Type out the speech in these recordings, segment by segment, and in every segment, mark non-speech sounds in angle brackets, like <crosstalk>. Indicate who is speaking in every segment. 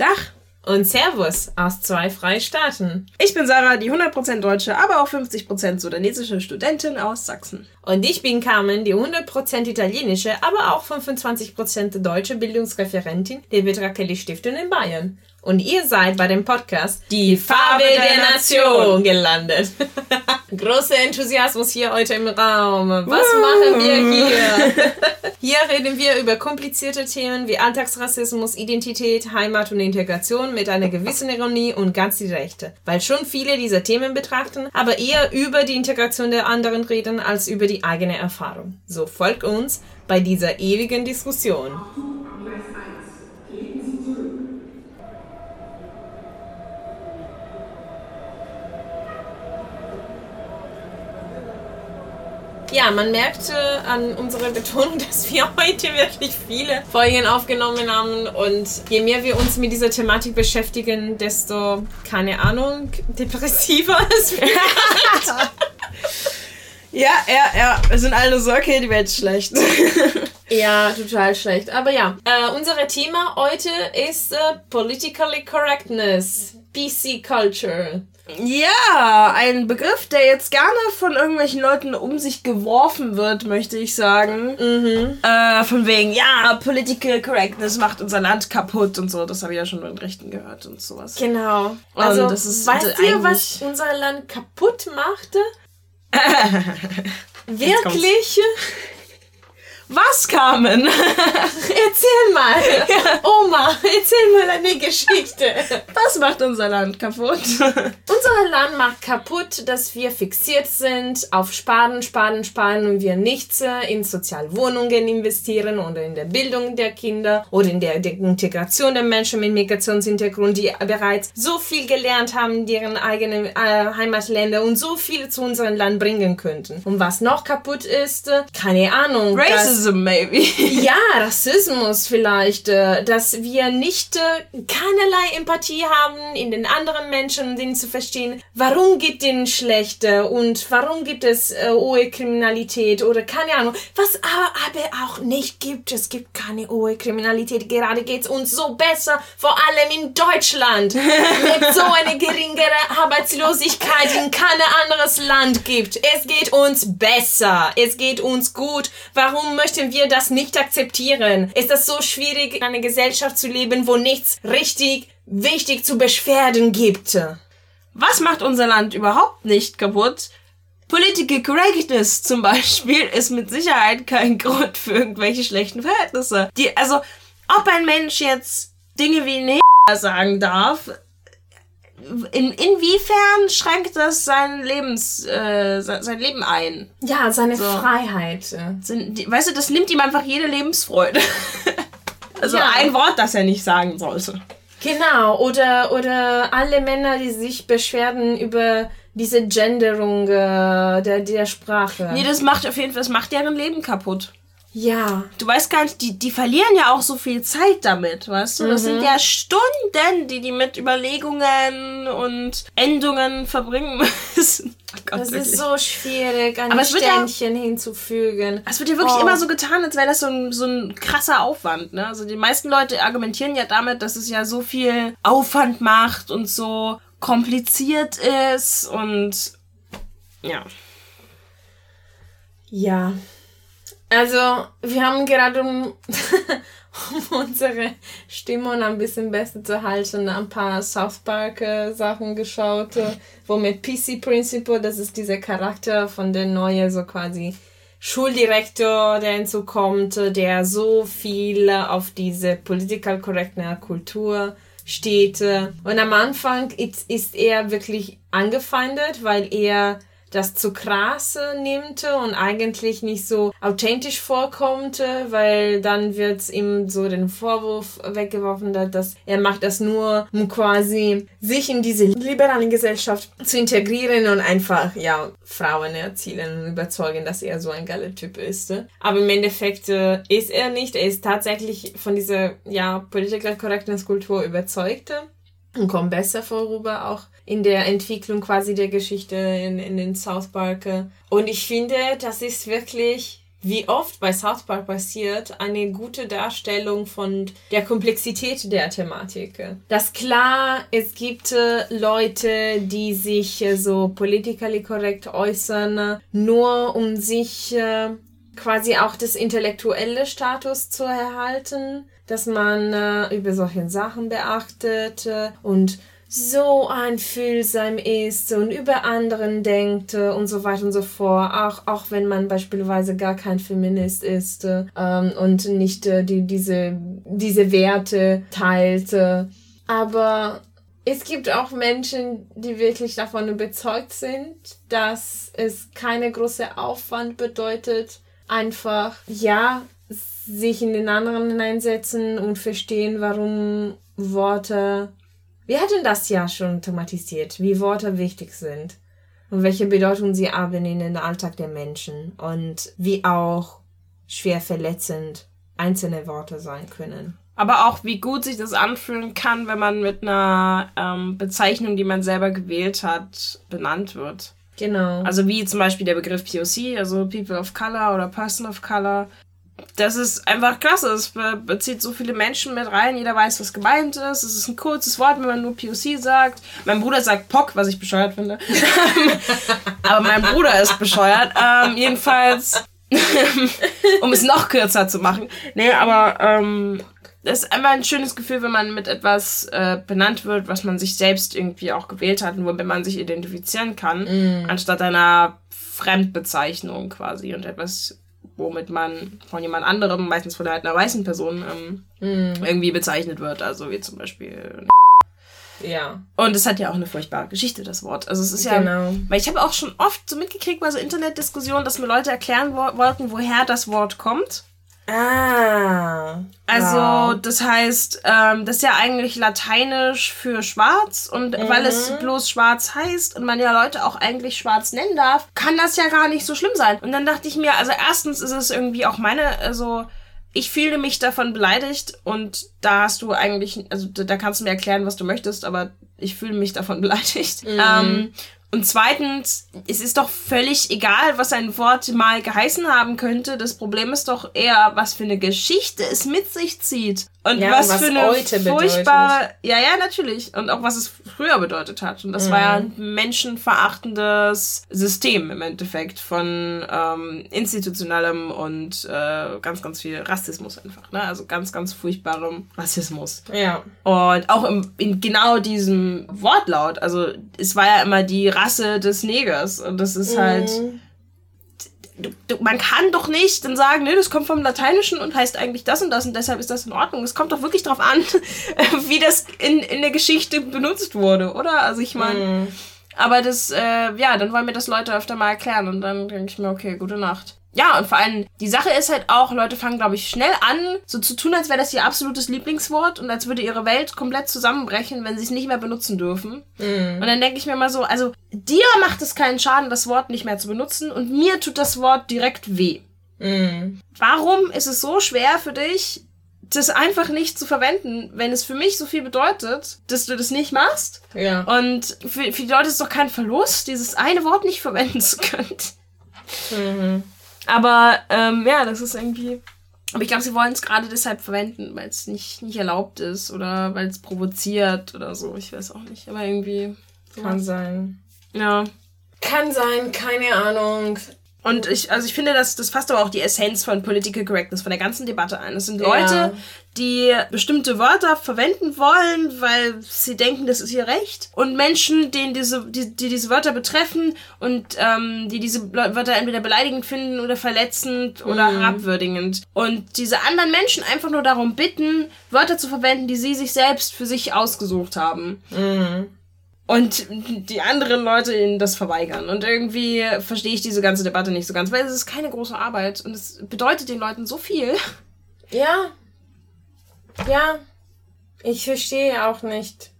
Speaker 1: Dach.
Speaker 2: Und Servus aus zwei Freistaaten.
Speaker 1: Ich bin Sarah, die 100% deutsche, aber auch 50% sudanesische Studentin aus Sachsen.
Speaker 2: Und ich bin Carmen, die 100% italienische, aber auch 25% deutsche Bildungsreferentin der Petra Kelly Stiftung in Bayern. Und ihr seid bei dem Podcast Die Farbe der Nation gelandet. <laughs> Großer Enthusiasmus hier heute im Raum. Was machen wir hier? <laughs> Hier reden wir über komplizierte Themen wie Alltagsrassismus, Identität, Heimat und Integration mit einer gewissen Ironie und ganz die Rechte. Weil schon viele diese Themen betrachten, aber eher über die Integration der anderen reden als über die eigene Erfahrung. So folgt uns bei dieser ewigen Diskussion. Ja, man merkte an unserer Betonung, <laughs> dass wir heute wirklich viele Folgen aufgenommen haben und je mehr wir uns mit dieser Thematik beschäftigen, desto, keine Ahnung, depressiver <laughs> es wird. <laughs>
Speaker 1: ja, ja, ja. Wir sind alle so, okay, die Welt ist schlecht.
Speaker 2: ja, total schlecht. Aber ja, äh, unser Thema heute ist äh, Politically Correctness, PC Culture.
Speaker 1: Ja, ein Begriff, der jetzt gerne von irgendwelchen Leuten um sich geworfen wird, möchte ich sagen. Mhm. Äh, von wegen, ja, Political Correctness macht unser Land kaputt und so. Das habe ich ja schon von Rechten gehört und sowas.
Speaker 2: Genau. Also, das ist weißt ihr, was unser Land kaputt machte? <laughs> Wirklich?
Speaker 1: Was, Carmen? <laughs>
Speaker 2: erzähl mal. Ja. <laughs> Erzähl mal eine Geschichte.
Speaker 1: Was macht unser Land kaputt? <laughs>
Speaker 2: unser Land macht kaputt, dass wir fixiert sind auf Sparen, Sparen, Sparen und wir nichts in Sozialwohnungen investieren oder in der Bildung der Kinder oder in der, der Integration der Menschen mit Migrationshintergrund, die bereits so viel gelernt haben in deren eigenen äh, Heimatländer und so viel zu unserem Land bringen könnten. Und was noch kaputt ist, keine Ahnung.
Speaker 1: Racism Racism, maybe.
Speaker 2: ja, Rassismus vielleicht, äh, dass wir nicht äh, keinerlei Empathie haben in den anderen Menschen, um denen zu verstehen, warum geht denen schlecht äh, und warum gibt es hohe Kriminalität oder keine Ahnung. Was aber, auch nicht gibt, es gibt keine hohe Kriminalität. Gerade geht es uns so besser, vor allem in Deutschland, mit so einer geringere Arbeitslosigkeit, in kein anderes Land gibt. Es geht uns besser, es geht uns gut. Warum möchten wir das nicht akzeptieren? Ist das so schwierig, in einer Gesellschaft zu leben, wo nichts richtig wichtig zu beschwerden gibt?
Speaker 1: Was macht unser Land überhaupt nicht kaputt? Political Correctness zum Beispiel ist mit Sicherheit kein <laughs> Grund für irgendwelche schlechten Verhältnisse. Die, also, ob ein Mensch jetzt Dinge wie ne sagen darf, in, inwiefern schränkt das sein Lebens, äh, sein Leben ein?
Speaker 2: Ja, seine so. Freiheit.
Speaker 1: Sind, weißt du, das nimmt ihm einfach jede Lebensfreude. <laughs> also ja. ein Wort, das er nicht sagen sollte.
Speaker 2: Genau, oder, oder alle Männer, die sich beschwerden über diese Genderung äh, der, der Sprache.
Speaker 1: Nee, das macht auf jeden Fall, das macht deren Leben kaputt.
Speaker 2: Ja.
Speaker 1: Du weißt gar nicht, die, die verlieren ja auch so viel Zeit damit, weißt du? Das mhm. sind ja Stunden, die die mit Überlegungen und Endungen verbringen <laughs> müssen.
Speaker 2: Oh Gott, das wirklich. ist so schwierig, ein Aber Ständchen ja, hinzufügen.
Speaker 1: Es wird ja wirklich oh. immer so getan, als wäre das so ein, so ein krasser Aufwand. Ne? Also die meisten Leute argumentieren ja damit, dass es ja so viel Aufwand macht und so kompliziert ist und ja.
Speaker 2: Ja. Also, wir haben gerade, um, <laughs> um <laughs> unsere Stimmung ein bisschen besser zu halten, ein paar South Park Sachen geschaut, wo mit PC Principle, das ist dieser Charakter von der neue so quasi Schuldirektor, der hinzukommt, der so viel auf diese Political Correctness Kultur steht. Und am Anfang ist er wirklich angefeindet, weil er das zu krass nimmt und eigentlich nicht so authentisch vorkommt, weil dann wird ihm so den Vorwurf weggeworfen, dass er macht das nur, um quasi sich in diese liberale Gesellschaft zu integrieren und einfach, ja, Frauen erzielen und überzeugen, dass er so ein geiler Typ ist. Aber im Endeffekt äh, ist er nicht. Er ist tatsächlich von dieser, ja, Political Correctness Kultur überzeugt und kommt besser vorüber auch in der Entwicklung quasi der Geschichte in, in den South Park. Und ich finde, das ist wirklich wie oft bei South Park passiert, eine gute Darstellung von der Komplexität der Thematik. Das klar, es gibt äh, Leute, die sich äh, so politically korrekt äußern, nur um sich äh, quasi auch das intellektuelle Status zu erhalten, dass man äh, über solche Sachen beachtet äh, und so einfühlsam ist und über anderen denkt äh, und so weiter und so fort, auch, auch wenn man beispielsweise gar kein Feminist ist äh, ähm, und nicht äh, die, diese, diese Werte teilt. Äh. Aber es gibt auch Menschen, die wirklich davon überzeugt sind, dass es keine große Aufwand bedeutet, einfach, ja, sich in den anderen hineinsetzen und verstehen, warum Worte wir hatten das ja schon thematisiert, wie Worte wichtig sind und welche Bedeutung sie haben in den Alltag der Menschen und wie auch schwer verletzend einzelne Worte sein können.
Speaker 1: Aber auch, wie gut sich das anfühlen kann, wenn man mit einer ähm, Bezeichnung, die man selber gewählt hat, benannt wird. Genau. Also wie zum Beispiel der Begriff POC, also People of Color oder Person of Color das ist einfach klasse. Es bezieht so viele Menschen mit rein. Jeder weiß, was gemeint ist. Es ist ein kurzes Wort, wenn man nur POC sagt. Mein Bruder sagt POC, was ich bescheuert finde. <laughs> aber mein Bruder ist bescheuert. Ähm, jedenfalls, <laughs> um es noch kürzer zu machen. Nee, aber ähm, das ist einfach ein schönes Gefühl, wenn man mit etwas äh, benannt wird, was man sich selbst irgendwie auch gewählt hat und womit man sich identifizieren kann, mm. anstatt einer Fremdbezeichnung quasi und etwas womit man von jemand anderem, meistens von halt einer weißen Person, ähm, mm. irgendwie bezeichnet wird. Also wie zum Beispiel. Ja. Und es hat ja auch eine furchtbare Geschichte, das Wort. Also es ist ja. Genau. Weil ich habe auch schon oft so mitgekriegt bei so Internetdiskussionen, dass mir Leute erklären wo wollten, woher das Wort kommt. Ah. Also, wow. das heißt, ähm, das ist ja eigentlich lateinisch für schwarz und mhm. weil es bloß schwarz heißt und man ja Leute auch eigentlich schwarz nennen darf, kann das ja gar nicht so schlimm sein. Und dann dachte ich mir, also erstens ist es irgendwie auch meine, also ich fühle mich davon beleidigt und da hast du eigentlich, also da kannst du mir erklären, was du möchtest, aber ich fühle mich davon <laughs> beleidigt. Mhm. Ähm, und zweitens, es ist doch völlig egal, was ein Wort mal geheißen haben könnte. Das Problem ist doch eher, was für eine Geschichte es mit sich zieht. Und ja, was, was, für eine furchtbare. Ja, ja, natürlich. Und auch was es früher bedeutet hat. Und das mhm. war ja ein menschenverachtendes System im Endeffekt von ähm, institutionellem und äh, ganz, ganz viel Rassismus einfach. Ne? Also ganz, ganz furchtbarem Rassismus. Ja. Und auch im, in genau diesem Wortlaut. Also es war ja immer die Rasse des Negers. Und das ist halt mhm. halt man kann doch nicht dann sagen, nee, das kommt vom Lateinischen und heißt eigentlich das und das und deshalb ist das in Ordnung. Es kommt doch wirklich drauf an, <laughs> wie das in, in der Geschichte benutzt wurde, oder? Also ich meine, mm. aber das, äh, ja, dann wollen mir das Leute öfter mal erklären und dann denke ich mir, okay, gute Nacht. Ja, und vor allem, die Sache ist halt auch, Leute fangen, glaube ich, schnell an, so zu tun, als wäre das ihr absolutes Lieblingswort und als würde ihre Welt komplett zusammenbrechen, wenn sie es nicht mehr benutzen dürfen. Mhm. Und dann denke ich mir mal so, also dir macht es keinen Schaden, das Wort nicht mehr zu benutzen und mir tut das Wort direkt weh. Mhm. Warum ist es so schwer für dich, das einfach nicht zu verwenden, wenn es für mich so viel bedeutet, dass du das nicht machst? Ja. Und für, für die Leute ist es doch kein Verlust, dieses eine Wort nicht verwenden zu können. Mhm. Aber ähm, ja, das ist irgendwie. Aber ich glaube, sie wollen es gerade deshalb verwenden, weil es nicht, nicht erlaubt ist oder weil es provoziert oder so. Ich weiß auch nicht. Aber irgendwie.
Speaker 2: Kann sein. Ja. Kann sein, keine Ahnung.
Speaker 1: Und ich, also ich finde, das, das fasst aber auch die Essenz von Political Correctness, von der ganzen Debatte ein. Es sind Leute, ja. die bestimmte Wörter verwenden wollen, weil sie denken, das ist ihr Recht. Und Menschen, denen diese, die, die diese Wörter betreffen und ähm, die diese Wörter entweder beleidigend finden oder verletzend oder mhm. herabwürdigend. Und diese anderen Menschen einfach nur darum bitten, Wörter zu verwenden, die sie sich selbst für sich ausgesucht haben. Mhm und die anderen Leute ihnen das verweigern. Und irgendwie verstehe ich diese ganze Debatte nicht so ganz, weil es ist keine große Arbeit und es bedeutet den Leuten so viel.
Speaker 2: Ja. Ja. Ich verstehe auch nicht.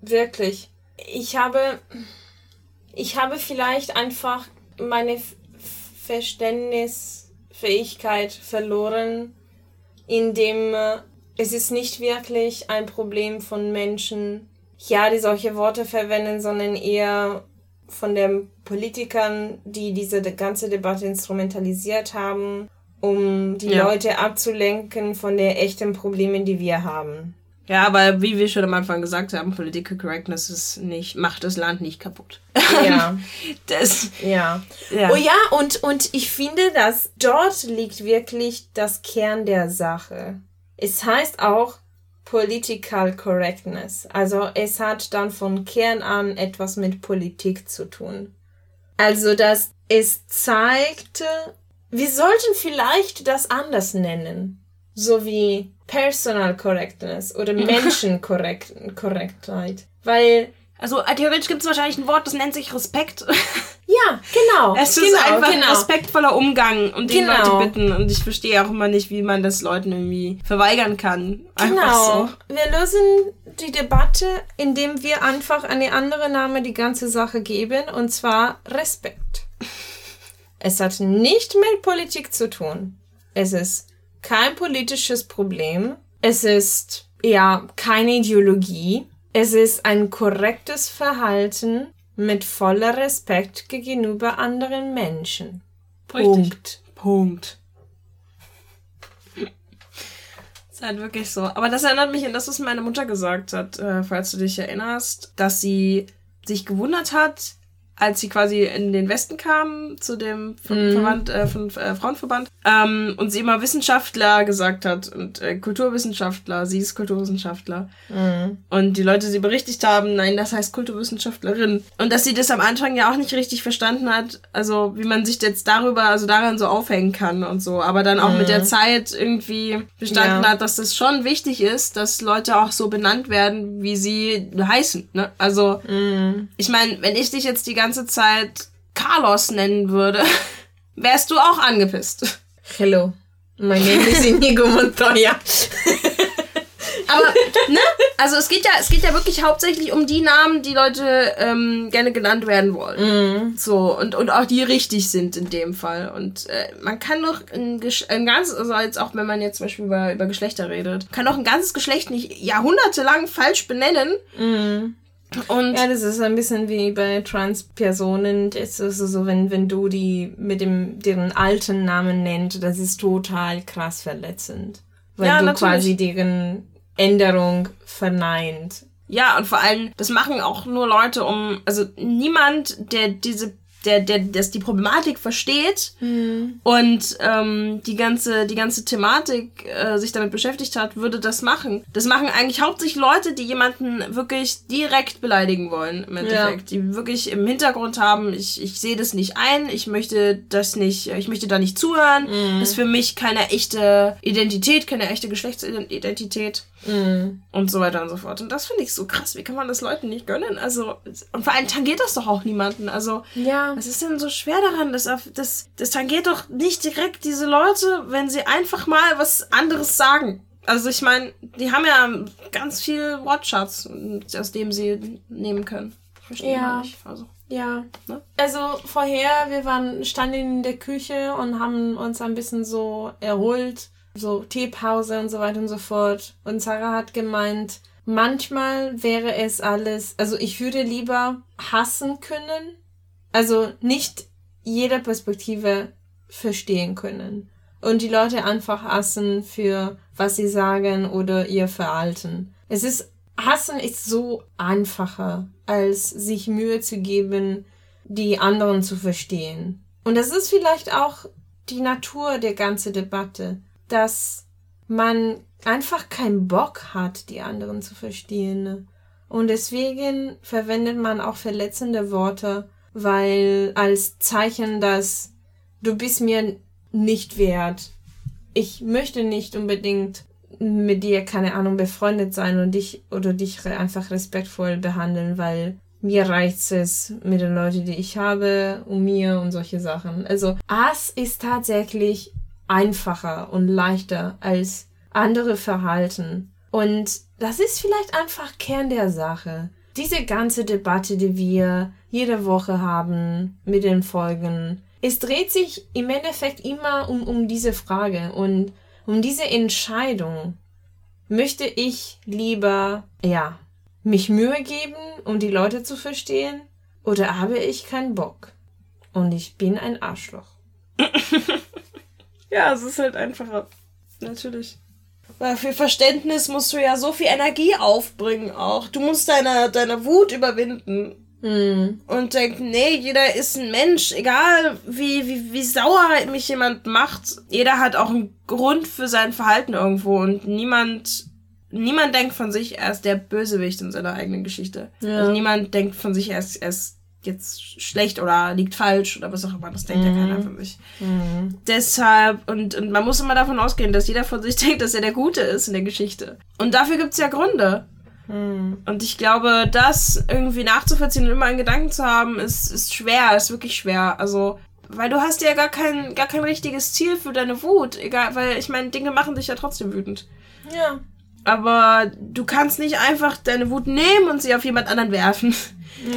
Speaker 2: Wirklich. Ich habe, ich habe vielleicht einfach meine Verständnisfähigkeit verloren, indem äh, es ist nicht wirklich ein Problem von Menschen, ja, die solche Worte verwenden, sondern eher von den Politikern, die diese ganze Debatte instrumentalisiert haben, um die ja. Leute abzulenken von den echten Problemen, die wir haben.
Speaker 1: Ja, aber wie wir schon am Anfang gesagt haben, Political Correctness ist nicht, macht das Land nicht kaputt. <laughs>
Speaker 2: Ja. <laughs> das, ja. ja. Oh ja, und, und ich finde, dass dort liegt wirklich das Kern der Sache. Es heißt auch Political Correctness. Also es hat dann von Kern an etwas mit Politik zu tun. Also dass es zeigt, wir sollten vielleicht das anders nennen. So wie Personal Correctness oder Menschenkorrektheit. Weil.
Speaker 1: Also theoretisch gibt es wahrscheinlich ein Wort, das nennt sich Respekt. <laughs>
Speaker 2: Ja, genau.
Speaker 1: Es ist
Speaker 2: genau,
Speaker 1: einfach genau. respektvoller Umgang und den genau. Leute bitten. Und ich verstehe auch immer nicht, wie man das Leuten irgendwie verweigern kann. Einfach
Speaker 2: genau. So. Wir lösen die Debatte, indem wir einfach eine andere Name die ganze Sache geben, und zwar Respekt. Es hat nicht mit Politik zu tun. Es ist kein politisches Problem. Es ist ja keine Ideologie. Es ist ein korrektes Verhalten mit voller Respekt gegenüber anderen Menschen.
Speaker 1: Richtig. Punkt. Punkt. ist halt wirklich so. Aber das erinnert mich an das, was meine Mutter gesagt hat, äh, falls du dich erinnerst, dass sie sich gewundert hat, als sie quasi in den Westen kam, zu dem mhm. Verband, äh, von, äh, Frauenverband, ähm, und sie immer Wissenschaftler gesagt hat und äh, Kulturwissenschaftler, sie ist Kulturwissenschaftler. Mhm. Und die Leute sie berichtigt haben, nein, das heißt Kulturwissenschaftlerin. Und dass sie das am Anfang ja auch nicht richtig verstanden hat, also wie man sich jetzt darüber, also daran so aufhängen kann und so, aber dann auch mhm. mit der Zeit irgendwie verstanden ja. hat, dass das schon wichtig ist, dass Leute auch so benannt werden, wie sie heißen. Ne? Also, mhm. ich meine, wenn ich dich jetzt die ganze Zeit Carlos nennen würde, <laughs> wärst du auch angepisst.
Speaker 2: Hello. My name is Inigo Montoya.
Speaker 1: Aber, ne? Also es geht ja, es geht ja wirklich hauptsächlich um die Namen, die Leute ähm, gerne genannt werden wollen. Mm. So, und, und auch die richtig sind in dem Fall. Und äh, man kann doch ein, ein ganzes, also jetzt auch wenn man jetzt zum Beispiel über, über Geschlechter redet, kann doch ein ganzes Geschlecht nicht jahrhundertelang falsch benennen. Mm.
Speaker 2: Und ja, das ist ein bisschen wie bei Trans-Personen. Das ist so, wenn, wenn du die mit dem, deren alten Namen nennt, das ist total krass verletzend. Weil ja, du natürlich. quasi deren Änderung verneint.
Speaker 1: Ja, und vor allem, das machen auch nur Leute um, also niemand, der diese der, der das die Problematik versteht mhm. und ähm, die ganze die ganze Thematik äh, sich damit beschäftigt hat, würde das machen. Das machen eigentlich hauptsächlich Leute, die jemanden wirklich direkt beleidigen wollen im Endeffekt, ja. die wirklich im Hintergrund haben, ich, ich sehe das nicht ein, ich möchte das nicht, ich möchte da nicht zuhören, mhm. das ist für mich keine echte Identität, keine echte Geschlechtsidentität. Mhm. Und so weiter und so fort. Und das finde ich so krass. Wie kann man das Leuten nicht gönnen? Also, und vor allem tangiert das doch auch niemanden. Also, ja. Was ist denn so schwer daran? Das, das, das tangiert doch nicht direkt diese Leute, wenn sie einfach mal was anderes sagen. Also, ich meine, die haben ja ganz viel Wortschatz, aus dem sie nehmen können. Verstehe ja. nicht. Also.
Speaker 2: Ja. Ne? Also vorher, wir waren, standen in der Küche und haben uns ein bisschen so erholt so Teepause und so weiter und so fort. Und Sarah hat gemeint, manchmal wäre es alles, also ich würde lieber hassen können, also nicht jeder Perspektive verstehen können. Und die Leute einfach hassen für was sie sagen oder ihr Verhalten. Es ist, hassen ist so einfacher, als sich Mühe zu geben, die anderen zu verstehen. Und das ist vielleicht auch die Natur der ganzen Debatte dass man einfach keinen Bock hat, die anderen zu verstehen. Und deswegen verwendet man auch verletzende Worte, weil als Zeichen, dass du bist mir nicht wert. Ich möchte nicht unbedingt mit dir, keine Ahnung, befreundet sein und dich oder dich einfach respektvoll behandeln, weil mir reicht es mit den Leuten, die ich habe, um mir und solche Sachen. Also, Ass ist tatsächlich einfacher und leichter als andere Verhalten. Und das ist vielleicht einfach Kern der Sache. Diese ganze Debatte, die wir jede Woche haben mit den Folgen, es dreht sich im Endeffekt immer um, um diese Frage und um diese Entscheidung. Möchte ich lieber, ja, mich Mühe geben, um die Leute zu verstehen? oder habe ich keinen Bock und ich bin ein Arschloch. <laughs>
Speaker 1: Ja, es ist halt einfacher. Natürlich. Weil für Verständnis musst du ja so viel Energie aufbringen auch. Du musst deine, deine Wut überwinden. Und denken, nee, jeder ist ein Mensch, egal wie, wie, wie sauer mich jemand macht. Jeder hat auch einen Grund für sein Verhalten irgendwo und niemand, niemand denkt von sich, er ist der Bösewicht in seiner eigenen Geschichte.
Speaker 2: Ja.
Speaker 1: Also niemand denkt von sich, er ist, er ist jetzt schlecht oder liegt falsch oder was auch immer. Das denkt ja keiner von sich. Deshalb, und, und man muss immer davon ausgehen, dass jeder von sich <laughs> denkt, dass er der Gute ist in der Geschichte. Und dafür gibt's ja Gründe. Und ich glaube, das irgendwie nachzuvollziehen und immer einen Gedanken zu haben, ist, ist schwer, ist wirklich schwer. Also, weil du hast ja gar kein, gar kein richtiges Ziel für deine Wut. Egal, weil ich meine, Dinge machen dich ja trotzdem wütend.
Speaker 2: Ja.
Speaker 1: Aber du kannst nicht einfach deine Wut nehmen und sie auf jemand anderen werfen.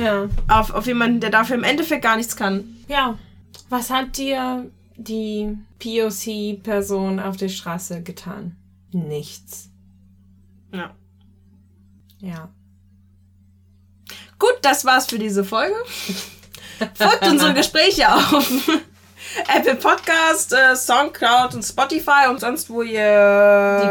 Speaker 2: Ja.
Speaker 1: Auf, auf jemanden, der dafür im Endeffekt gar nichts kann.
Speaker 2: Ja. Was hat dir die POC-Person auf der Straße getan? Nichts.
Speaker 1: Ja.
Speaker 2: Ja.
Speaker 1: Gut, das war's für diese Folge. Folgt unsere <laughs> Gespräche auf <laughs> Apple Podcast, äh, Soundcloud und Spotify und sonst, wo ihr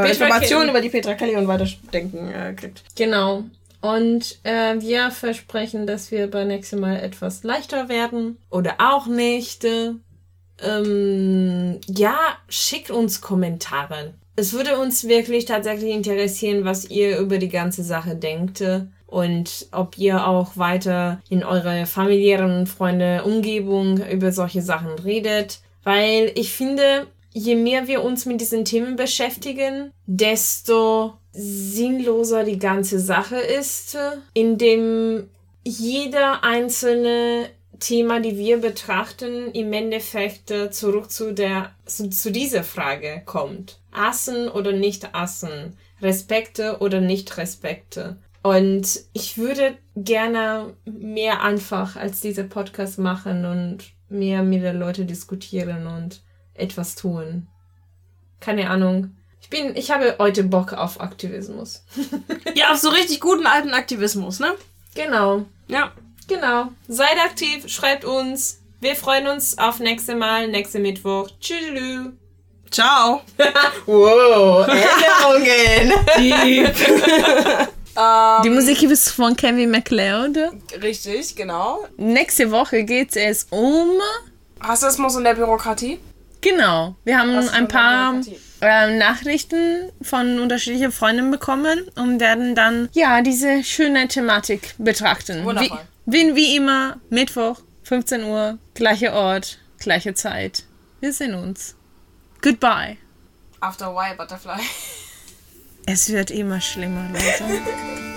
Speaker 2: Petra
Speaker 1: Informationen über die Petra Kelly und Weiterdenken äh, kriegt.
Speaker 2: Genau. Und äh, wir versprechen, dass wir beim nächsten Mal etwas leichter werden. Oder auch nicht. Ähm, ja, schickt uns Kommentare. Es würde uns wirklich tatsächlich interessieren, was ihr über die ganze Sache denkt. Und ob ihr auch weiter in eurer familiären Freunde, Umgebung über solche Sachen redet. Weil ich finde, je mehr wir uns mit diesen Themen beschäftigen, desto sinnloser die ganze Sache ist, indem jeder einzelne Thema, die wir betrachten, im Endeffekt äh, zurück zu der zu, zu dieser Frage kommt. Assen oder nicht assen, Respekte oder nicht Respekte. Und ich würde gerne mehr einfach als dieser Podcast machen und mehr mit den Leuten diskutieren und etwas tun. Keine Ahnung. Ich bin, ich habe heute Bock auf Aktivismus. <laughs>
Speaker 1: Ja, auf so richtig guten alten Aktivismus, ne?
Speaker 2: genau.
Speaker 1: Ja.
Speaker 2: Genau. Seid aktiv, schreibt uns. Wir freuen uns auf nächste Mal, nächste Mittwoch. Tschüss.
Speaker 1: Ciao. <laughs>
Speaker 2: Wow, Erinnerungen. <laughs> Die Musik ist von Kevin MacLeod.
Speaker 1: Richtig, genau.
Speaker 2: Nächste Woche geht es um.
Speaker 1: Rassismus in der Bürokratie.
Speaker 2: Genau. Wir haben ein paar ähm, Nachrichten von unterschiedlichen Freunden bekommen und werden dann ja diese schöne Thematik betrachten.
Speaker 1: Wundervoll.
Speaker 2: Wie, wie, immer, Mittwoch, 15 Uhr, gleicher Ort, gleiche Zeit. Wir sehen uns. Goodbye.
Speaker 1: After Why Butterfly.
Speaker 2: Es wird immer schlimmer, Leute. <laughs>